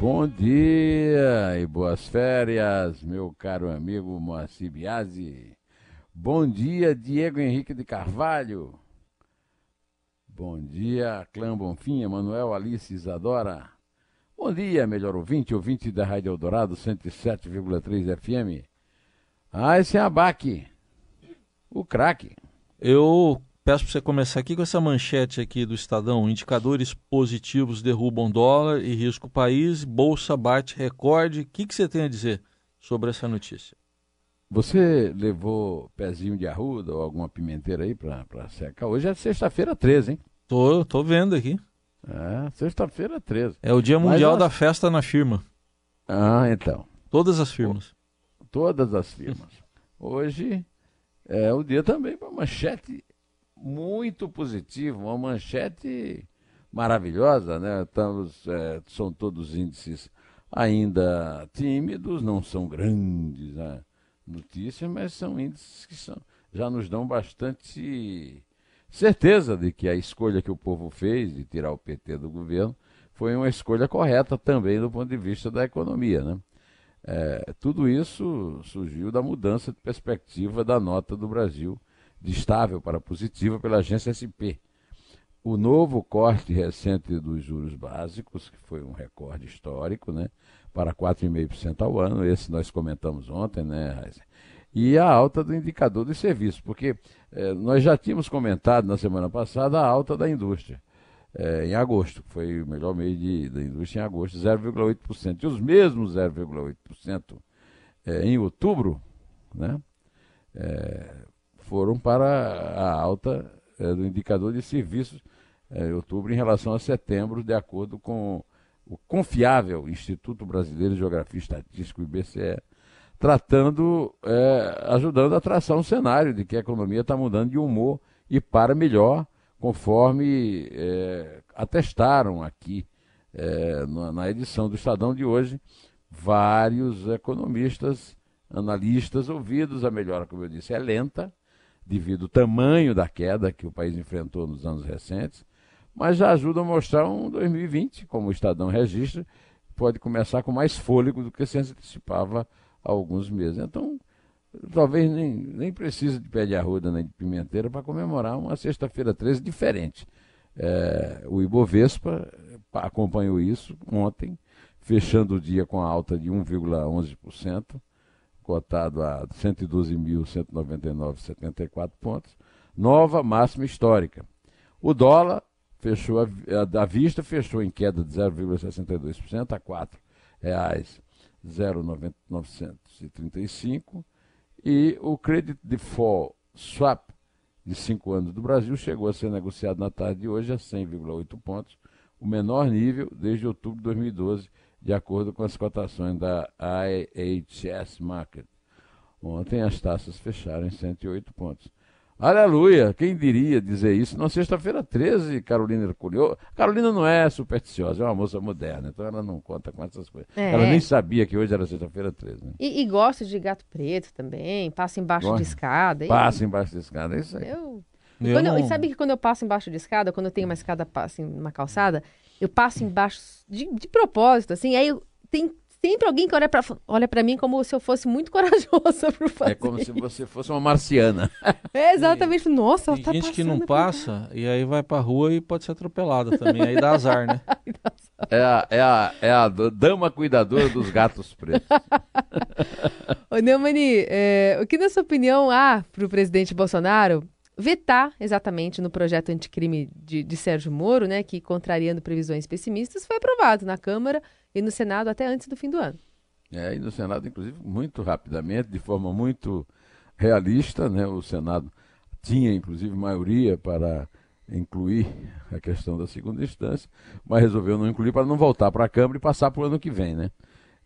Bom dia e boas férias, meu caro amigo Moacir Biasi. Bom dia, Diego Henrique de Carvalho. Bom dia, Clã Bonfim, Emanuel Alice Isadora. Bom dia, melhor ouvinte, ouvinte da Rádio Eldorado 107,3 FM. Ah, esse é Abaque, o craque. Eu peço para você começar aqui com essa manchete aqui do Estadão. Indicadores positivos derrubam dólar e risco país, bolsa bate recorde. O que, que você tem a dizer sobre essa notícia? Você levou pezinho de arruda ou alguma pimenteira aí para secar? Hoje é sexta-feira 13, hein? Tô, tô vendo aqui. É, sexta-feira 13. É o dia mundial da festa na firma. Ah, então. Todas as firmas. Todas as firmas. Hoje é o dia também para manchete muito positiva, uma manchete maravilhosa, né? Estamos, é, são todos índices ainda tímidos, não são grandes né? notícias, mas são índices que são, já nos dão bastante certeza de que a escolha que o povo fez de tirar o PT do governo foi uma escolha correta também do ponto de vista da economia. Né? É, tudo isso surgiu da mudança de perspectiva da nota do Brasil de estável para positiva pela agência SP. O novo corte recente dos juros básicos, que foi um recorde histórico, né, para 4,5% ao ano, esse nós comentamos ontem, né, e a alta do indicador de serviços, porque é, nós já tínhamos comentado na semana passada a alta da indústria, é, em agosto, foi o melhor mês de, da indústria em agosto, 0,8%. E os mesmos 0,8% é, em outubro né, é, foram para a alta é, do indicador de serviços é, outubro em relação a setembro, de acordo com o confiável Instituto Brasileiro de Geografia e Estatística, IBCE, tratando, é, ajudando a traçar um cenário de que a economia está mudando de humor e para melhor, conforme é, atestaram aqui é, na, na edição do Estadão de hoje vários economistas, analistas ouvidos. A melhora, como eu disse, é lenta, devido ao tamanho da queda que o país enfrentou nos anos recentes, mas já ajuda a mostrar um 2020, como o Estadão registra, pode começar com mais fôlego do que se antecipava há alguns meses. Então, talvez nem, nem precise de pé de arruda nem de pimenteira para comemorar uma sexta-feira 13 diferente. É, o Ibovespa acompanhou isso ontem, fechando o dia com a alta de 1,11%, cotado a 112.199,74 pontos, nova máxima histórica. O dólar fechou a, a, vista fechou em queda de 0,62% a R$ 4,00 0,935 e o Credit Default Swap de 5 anos do Brasil chegou a ser negociado na tarde de hoje a 100,8 pontos, o menor nível desde outubro de 2012, de acordo com as cotações da IHS Market. Ontem as taxas fecharam em 108 pontos. Aleluia! Quem diria dizer isso na sexta-feira 13, Carolina Herculio. Carolina não é supersticiosa, é uma moça moderna, então ela não conta com essas coisas. É. Ela nem sabia que hoje era sexta-feira 13. Né? E, e, gosta de gato preto também, passa embaixo Gosta. de escada. Passa embaixo de escada, é isso aí. Eu... Eu não... sabe que quando eu passo embaixo de escada, quando eu tenho uma escada assim, uma calçada, eu passo embaixo de, de propósito, assim, aí eu, tem sempre alguém que olha para olha pra mim como se eu fosse muito corajosa por fazer. É como se você fosse uma marciana. É exatamente. Nossa, Tem tá gente que não passa e aí vai pra rua e pode ser atropelada também. Aí dá azar, né? É a, é, a, é a dama cuidadora dos gatos pretos. Ô, Neumani, é, o que, na sua opinião, há para o presidente Bolsonaro vetar exatamente no projeto anticrime de, de Sérgio Moro, né, que, contrariando previsões pessimistas, foi aprovado na Câmara e no Senado até antes do fim do ano. É, e no Senado, inclusive, muito rapidamente, de forma muito realista, né? O Senado tinha, inclusive, maioria para incluir a questão da segunda instância, mas resolveu não incluir para não voltar para a Câmara e passar para o ano que vem, né?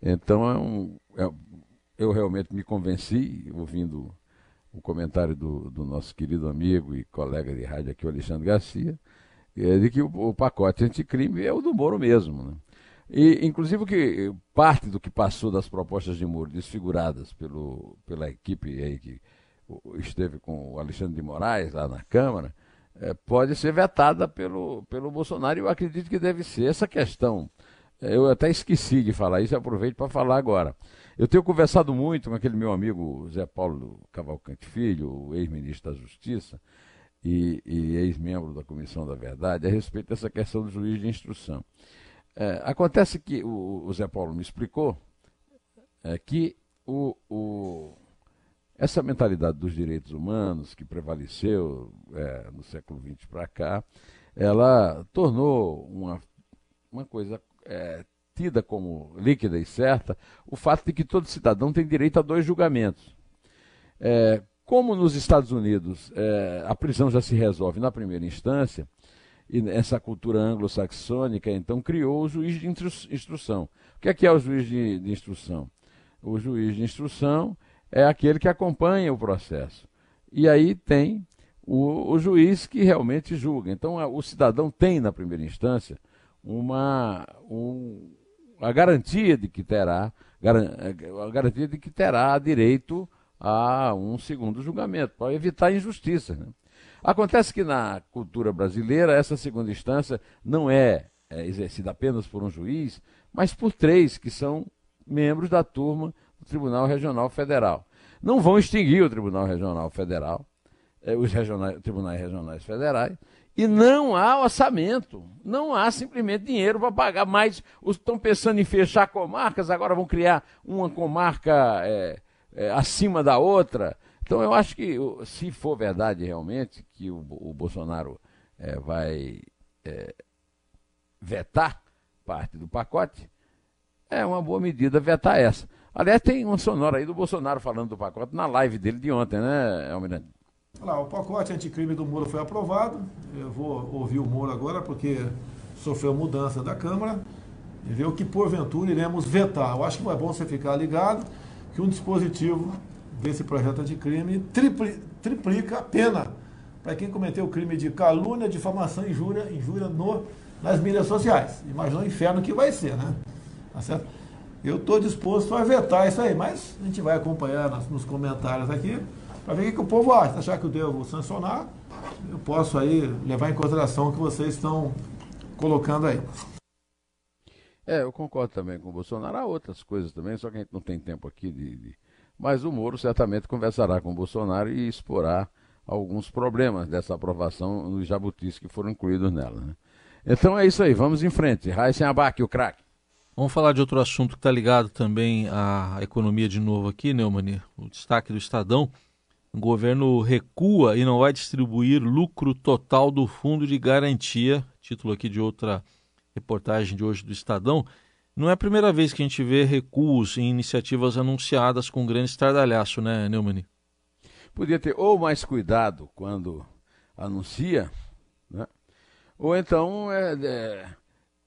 Então é um, é, eu realmente me convenci, ouvindo o comentário do, do nosso querido amigo e colega de rádio aqui, o Alexandre Garcia, é de que o, o pacote anticrime é o do Moro mesmo. Né? E, inclusive, que parte do que passou das propostas de Moro desfiguradas pelo, pela equipe aí que esteve com o Alexandre de Moraes lá na Câmara, é, pode ser vetada pelo, pelo Bolsonaro. E eu acredito que deve ser. Essa questão, é, eu até esqueci de falar isso, aproveito para falar agora. Eu tenho conversado muito com aquele meu amigo Zé Paulo Cavalcante Filho, ex-ministro da Justiça e, e ex-membro da Comissão da Verdade, a respeito dessa questão do juiz de instrução. É, acontece que o, o, Zé Paulo me explicou é, que o, o, essa mentalidade dos direitos humanos que prevaleceu é, no século XX para cá, ela tornou uma, uma coisa é, tida como líquida e certa o fato de que todo cidadão tem direito a dois julgamentos. É, como nos Estados Unidos é, a prisão já se resolve na primeira instância, e essa cultura anglo-saxônica então criou o juiz de instrução. O que é, que é o juiz de, de instrução? O juiz de instrução é aquele que acompanha o processo. E aí tem o, o juiz que realmente julga. Então o cidadão tem, na primeira instância, uma, um, a garantia de que terá a garantia de que terá direito a um segundo julgamento, para evitar injustiça. Né? Acontece que na cultura brasileira essa segunda instância não é, é exercida apenas por um juiz, mas por três que são membros da turma do Tribunal Regional Federal. Não vão extinguir o Tribunal Regional Federal, eh, os regionais, tribunais regionais federais, e não há orçamento, não há simplesmente dinheiro para pagar mais. Estão pensando em fechar comarcas, agora vão criar uma comarca é, é, acima da outra. Então eu acho que, se for verdade realmente que o, o Bolsonaro é, vai vetar parte do pacote, é uma boa medida vetar essa. Aliás, tem uma sonora aí do Bolsonaro falando do pacote na live dele de ontem, né, Almirante? Lá, o pacote anticrime do Moro foi aprovado. Eu vou ouvir o Moro agora, porque sofreu mudança da Câmara, e ver o que porventura iremos vetar. Eu acho que é bom você ficar ligado que um dispositivo desse projeto anticrime tripli, triplica a pena para quem cometeu o crime de calúnia, difamação e injúria, injúria no, nas mídias sociais. Imagina o inferno que vai ser, né? Tá certo? Eu estou disposto a vetar isso aí, mas a gente vai acompanhar nos comentários aqui para ver o que, que, o povo acha. Achar que eu devo sancionar, eu posso aí levar em consideração o que vocês estão colocando aí. É, eu concordo também com o Bolsonaro. Há outras coisas também, só que a gente não tem tempo aqui de. de... Mas o Moro certamente conversará com o Bolsonaro e exporá alguns problemas dessa aprovação nos jabutis que foram incluídos nela. Né? Então é isso aí, vamos em frente. Raíssen Abac, o craque. Vamos falar de outro assunto que está ligado também à economia de novo aqui, Neumani. O destaque do Estadão. O governo recua e não vai distribuir lucro total do fundo de garantia. Título aqui de outra reportagem de hoje do Estadão. Não é a primeira vez que a gente vê recuos em iniciativas anunciadas com grande estardalhaço, né, Neumani? Podia ter ou mais cuidado quando anuncia, né? ou então é, é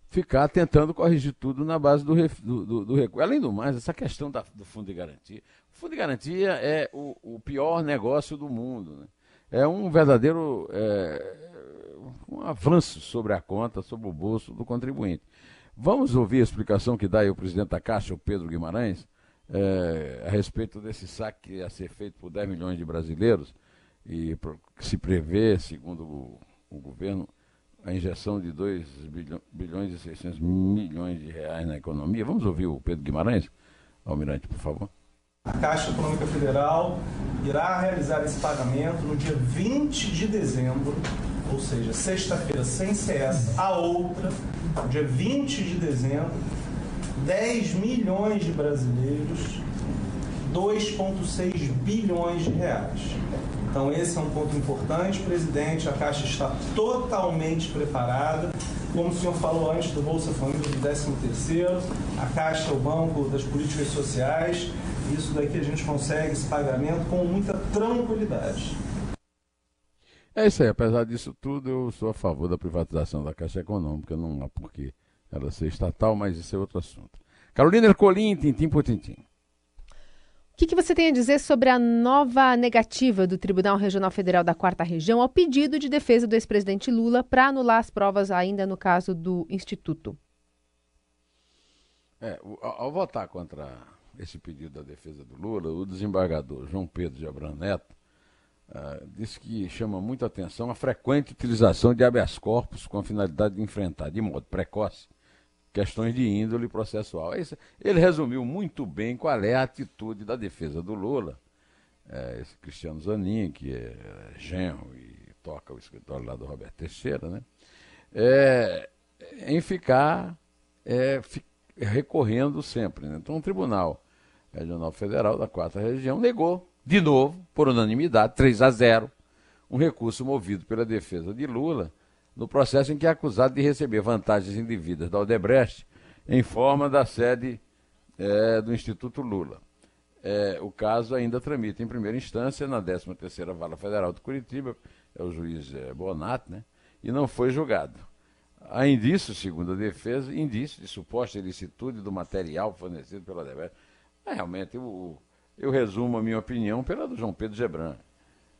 ficar tentando corrigir tudo na base do, do, do, do recuo. Além do mais, essa questão da, do fundo de garantia. Fundo de garantia é o, o pior negócio do mundo. Né? É um verdadeiro é, um avanço sobre a conta, sobre o bolso do contribuinte. Vamos ouvir a explicação que dá aí o presidente da Caixa, o Pedro Guimarães, é, a respeito desse saque a ser feito por 10 milhões de brasileiros e que se prevê, segundo o, o governo, a injeção de 2 bilhões e 600 milhões de reais na economia. Vamos ouvir o Pedro Guimarães? Almirante, por favor. A Caixa Econômica Federal irá realizar esse pagamento no dia 20 de dezembro, ou seja, sexta-feira sem essa, a outra, dia 20 de dezembro, 10 milhões de brasileiros, 2,6 bilhões de reais. Então, esse é um ponto importante, presidente. A Caixa está totalmente preparada. Como o senhor falou antes do Bolsa Família do 13º, a Caixa é o banco das políticas sociais. Isso daqui a gente consegue esse pagamento com muita tranquilidade. É isso aí. Apesar disso tudo, eu sou a favor da privatização da Caixa Econômica. Não há por que ela ser estatal, mas isso é outro assunto. Carolina Ercolim, tintim por tintim. que, que você tem a dizer sobre a nova negativa do Tribunal Regional Federal da Quarta Região ao pedido de defesa do ex-presidente Lula para anular as provas ainda no caso do Instituto? É, ao votar contra esse pedido da defesa do Lula, o desembargador João Pedro de Abrão Neto uh, disse que chama muita atenção a frequente utilização de habeas corpus com a finalidade de enfrentar de modo precoce questões de índole processual. Ele resumiu muito bem qual é a atitude da defesa do Lula, é, esse Cristiano Zanin, que é genro e toca o escritório lá do Roberto Teixeira, né? É, em ficar é, recorrendo sempre. Né? Então, o Tribunal Regional Federal da Quarta Região negou, de novo, por unanimidade, 3 a 0, um recurso movido pela defesa de Lula no processo em que é acusado de receber vantagens indevidas da Odebrecht em forma da sede é, do Instituto Lula. É, o caso ainda tramita em primeira instância na 13ª Vara Federal de Curitiba, é o juiz é, Bonat, né, e não foi julgado. Há indícios, segundo a defesa, indícios de suposta ilicitude do material fornecido pela Odebrecht. Mas, realmente, eu, eu resumo a minha opinião pela do João Pedro Gebran.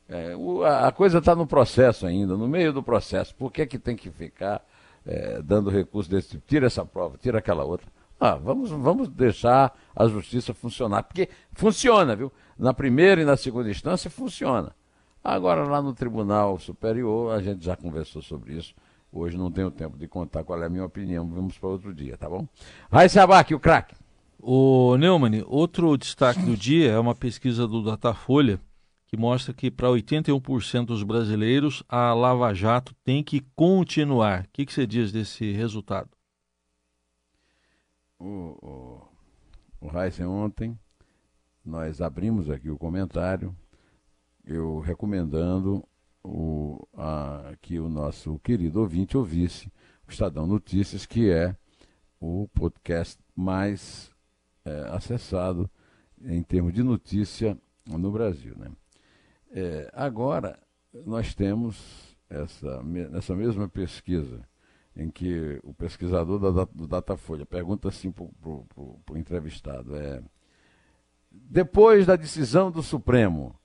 É, o, a, a, coisa está no processo ainda, no meio do processo. Por que, que tem que ficar é, dando recurso desse tipo? Tira essa prova, tira aquela outra. Ah, vamos, vamos deixar a justiça funcionar. Porque funciona, viu? Na primeira e na segunda instância funciona. Agora, lá no Tribunal Superior, a gente já conversou sobre isso. Hoje não tenho tempo de contar qual é a minha opinião. Vamos para outro dia, tá bom? Raíssa Abac, o craque. O Neumann, outro destaque do dia é uma pesquisa do Datafolha que mostra que para 81% dos brasileiros a Lava Jato tem que continuar. O que, que você diz desse resultado? O, o, o Heisen, ontem nós abrimos aqui o comentário, eu recomendando o, a, que o nosso querido ouvinte ouvisse o Estadão Notícias, que é o podcast mais é, acessado em termos de notícia no Brasil. Né? É, agora, nós temos essa, essa mesma pesquisa, em que o pesquisador da, do Datafolha pergunta assim para o entrevistado: é, depois da decisão do Supremo,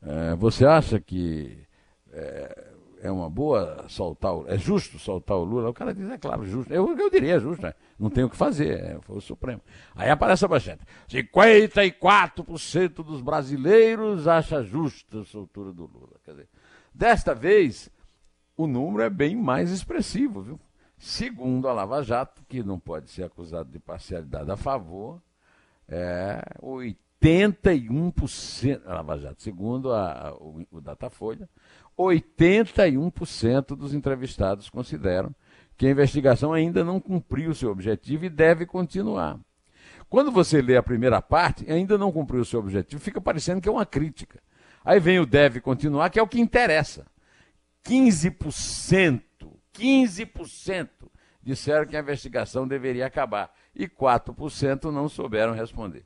é, você acha que é, é uma boa soltar, o, é justo soltar o Lula? O cara diz, é claro, justo. Eu, eu diria justo, né? não tem o que fazer, é, foi o Supremo. Aí aparece a manchete, 54% dos brasileiros acha justa a soltura do Lula. Quer dizer, desta vez, o número é bem mais expressivo, viu? Segundo a Lava Jato, que não pode ser acusado de parcialidade a favor, é 81%, a Lava Jato, segundo a, o, o Datafolha, 81% dos entrevistados consideram que a investigação ainda não cumpriu seu objetivo e deve continuar. Quando você lê a primeira parte, ainda não cumpriu o seu objetivo, fica parecendo que é uma crítica. Aí vem o deve continuar, que é o que interessa. 15%, 15% disseram que a investigação deveria acabar e 4% não souberam responder.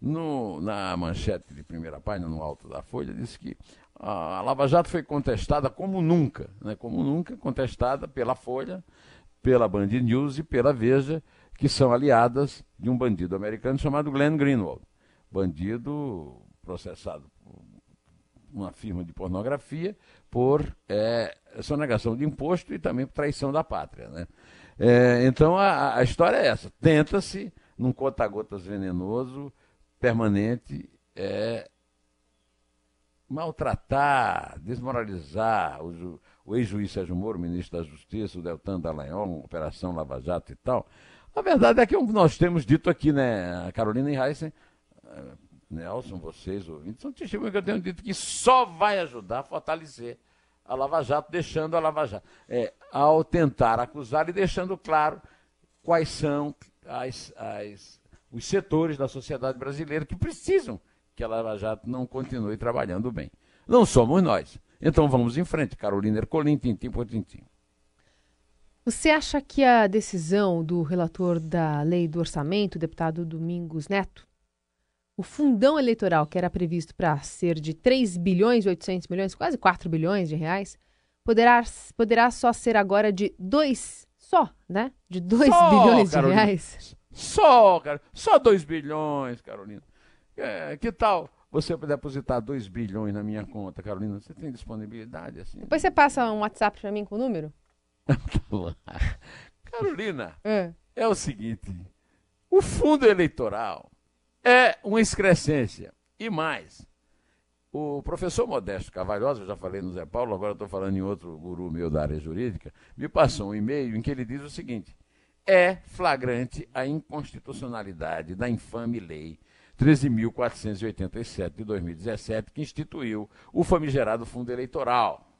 No, na manchete de primeira página, no alto da folha, diz que a Lava Jato foi contestada como nunca, né, como nunca, contestada pela Folha, pela Band News e pela Veja, que são aliadas de um bandido americano chamado Glenn Greenwald. Bandido processado por uma firma de pornografia por é, sonegação de imposto e também por traição da pátria. Né? É, então a, a história é essa: tenta-se, num conta-gotas venenoso, permanente, é, maltratar, desmoralizar o, o ex-juiz Sérgio Moro, ministro da Justiça, o Deltan Dallagnol, Operação Lava Jato e tal. A verdade é que nós temos dito aqui, né, a Carolina e Heisen, eh, Nelson, vocês, ouvintes, são testemunhos que eu tenho dito que só vai ajudar a fortalecer a Lava Jato, deixando a Lava Jato. É, ao tentar acusar e deixando claro quais são as, as, os setores da sociedade brasileira que precisam que a Lava Jato não continue trabalhando bem. Não somos nós. Então vamos em frente, Carolina Ercolim, tintim por tintim. Você acha que a decisão do relator da lei do orçamento, o deputado Domingos Neto, o fundão eleitoral que era previsto para ser de 3 bilhões e 800 milhões, quase 4 bilhões de reais, poderá, poderá só ser agora de 2, só, né? De 2 bilhões Carolina. de reais? Só, cara, só 2 bilhões, Carolina. É, que tal você depositar 2 bilhões na minha conta, Carolina? Você tem disponibilidade assim? Depois você passa um WhatsApp para mim com o número? Carolina, é. é o seguinte: o fundo eleitoral é uma excrescência. E mais, o professor Modesto Cavalhosa, eu já falei no Zé Paulo, agora estou falando em outro guru meu da área jurídica, me passou um e-mail em que ele diz o seguinte: é flagrante a inconstitucionalidade da infame lei 13.487 de 2017, que instituiu o famigerado fundo eleitoral.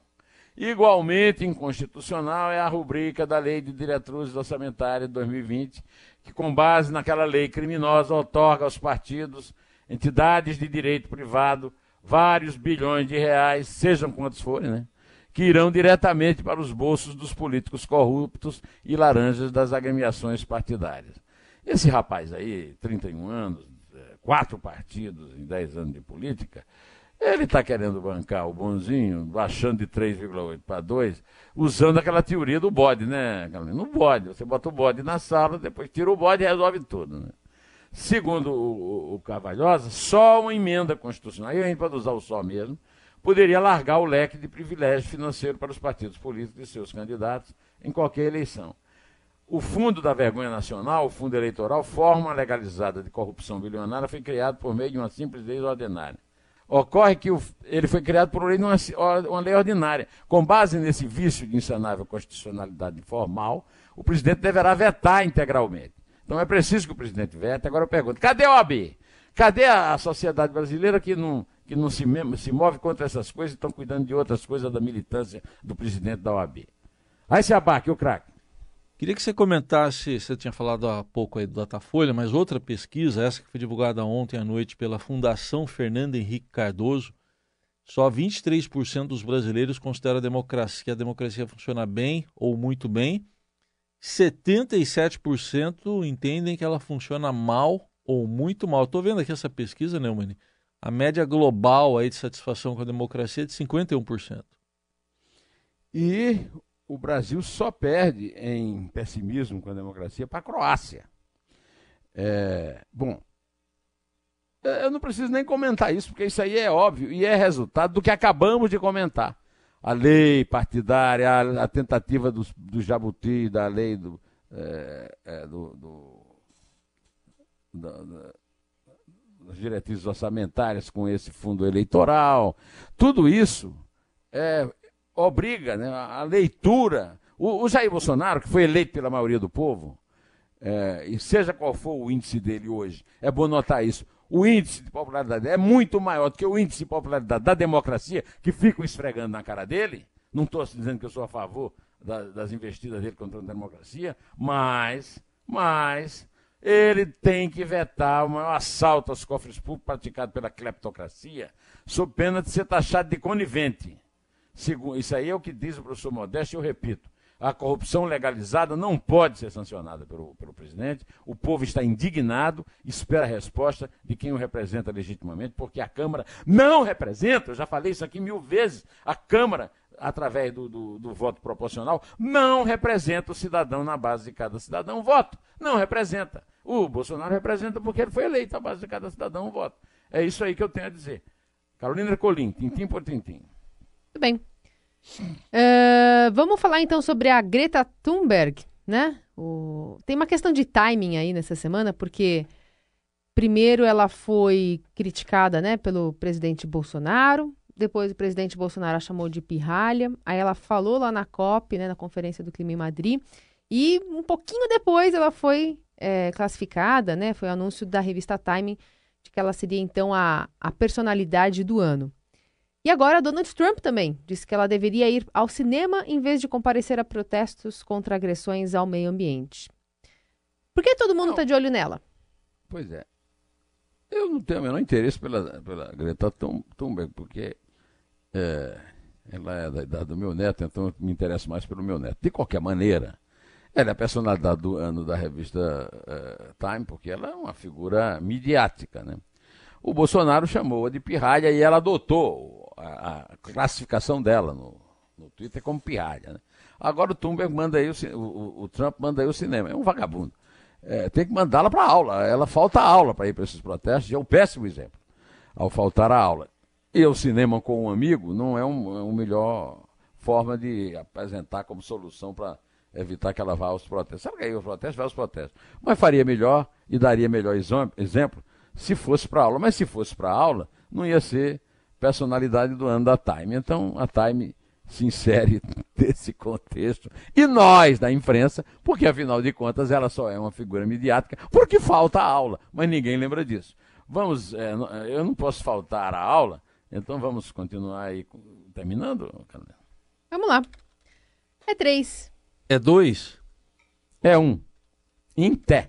Igualmente inconstitucional é a rubrica da Lei de Diretrizes Orçamentárias de 2020, que, com base naquela lei criminosa, otorga aos partidos, entidades de direito privado, vários bilhões de reais, sejam quantos forem, né? que irão diretamente para os bolsos dos políticos corruptos e laranjas das agremiações partidárias. Esse rapaz aí, 31 anos, quatro partidos em 10 anos de política, ele está querendo bancar o bonzinho, baixando de 3,8 para 2, usando aquela teoria do bode, né, No bode. Você bota o bode na sala, depois tira o bode e resolve tudo, né? Segundo o, o Cavalhosa, só uma emenda constitucional, aí a gente pode usar o só mesmo, poderia largar o leque de privilégio financeiro para os partidos políticos e seus candidatos em qualquer eleição. O Fundo da Vergonha Nacional, o Fundo Eleitoral, forma legalizada de corrupção bilionária, foi criado por meio de uma simples lei ordinária. Ocorre que o, ele foi criado por lei uma, uma lei ordinária. Com base nesse vício de insanável constitucionalidade formal, o presidente deverá vetar integralmente. Então é preciso que o presidente vete. Agora eu pergunto: cadê a OAB? Cadê a sociedade brasileira que não, que não se, se move contra essas coisas e estão cuidando de outras coisas da militância do presidente da OAB? Aí se abaque, o craque. Queria que você comentasse, você tinha falado há pouco aí do Datafolha, mas outra pesquisa, essa que foi divulgada ontem à noite pela Fundação Fernando Henrique Cardoso, só 23% dos brasileiros consideram a democracia, que a democracia funciona bem ou muito bem, 77% entendem que ela funciona mal ou muito mal. Estou vendo aqui essa pesquisa, Neumann. A média global aí de satisfação com a democracia é de 51%. E o Brasil só perde em pessimismo com a democracia para a Croácia. É, bom, eu não preciso nem comentar isso, porque isso aí é óbvio e é resultado do que acabamos de comentar a lei partidária, a, a tentativa do, do Jabuti, da lei do, é, é, do, do da, da, das diretrizes orçamentárias com esse fundo eleitoral, tudo isso é, obriga né, a leitura. O, o, Jair Bolsonaro, que foi eleito pela maioria do povo, é, e seja qual for o índice dele hoje, é bom notar isso o índice de popularidade é muito maior do que o índice de popularidade da democracia, que ficam esfregando na cara dele. Não estou dizendo que eu sou a favor da, das investidas dele contra a democracia, mas, mas ele tem que vetar o maior assalto aos cofres públicos praticado pela cleptocracia, sob pena de ser taxado de conivente. Isso aí é o que diz o professor Modesto, e eu repito a corrupção legalizada não pode ser sancionada pelo, pelo presidente. O povo está indignado, espera a resposta de quem o representa legitimamente, porque a Câmara não representa, eu já falei isso aqui mil vezes, a Câmara, através do, do, do voto proporcional, não representa o cidadão na base de cada cidadão voto. Não representa. O Bolsonaro representa porque ele foi eleito à base de cada cidadão voto. É isso aí que eu tenho a dizer. Carolina Colim, tintim por tintim. Tudo bem. Uh, vamos falar então sobre a Greta Thunberg, né? O... Tem uma questão de timing aí nessa semana, porque primeiro ela foi criticada, né, pelo presidente Bolsonaro, depois o presidente Bolsonaro a chamou de pirralha, aí ela falou lá na COP, né, na Conferência do Clima em Madrid, e um pouquinho depois ela foi é, classificada, né, foi o anúncio da revista Time de que ela seria então a, a personalidade do ano. E agora Donald Trump também disse que ela deveria ir ao cinema em vez de comparecer a protestos contra agressões ao meio ambiente. Por que todo mundo está de olho nela? Pois é. Eu não tenho o menor interesse pela, pela Greta Thunberg, porque é, ela é da idade do meu neto, então eu me interesso mais pelo meu neto. De qualquer maneira, ela é a personalidade do ano da revista é, Time, porque ela é uma figura midiática, né? O Bolsonaro chamou-a de pirralha e ela adotou a, a classificação dela no, no Twitter como pirralha. Né? Agora o Thunberg manda aí o, o, o, Trump manda aí o cinema. É um vagabundo. é, tem que mandá-la para aula. Ela falta aula para ir para esses protestos, é um péssimo exemplo ao faltar a aula. E o cinema com um amigo não é uma um melhor forma de apresentar como solução para evitar que ela vá aos protestos. Sabe que aí os protestos, vai aos protestos. Mas faria melhor e daria melhor exemplo se fosse para aula. Mas se fosse para aula, não ia ser personalidade do ano da Time. Então a Time se insere nesse contexto. E nós, da imprensa, porque afinal de contas ela só é uma figura midiática, porque falta aula, mas ninguém lembra disso. Vamos, é, eu não posso faltar a aula, então vamos continuar aí terminando, Vamos lá. É três. É dois? É um. Em té.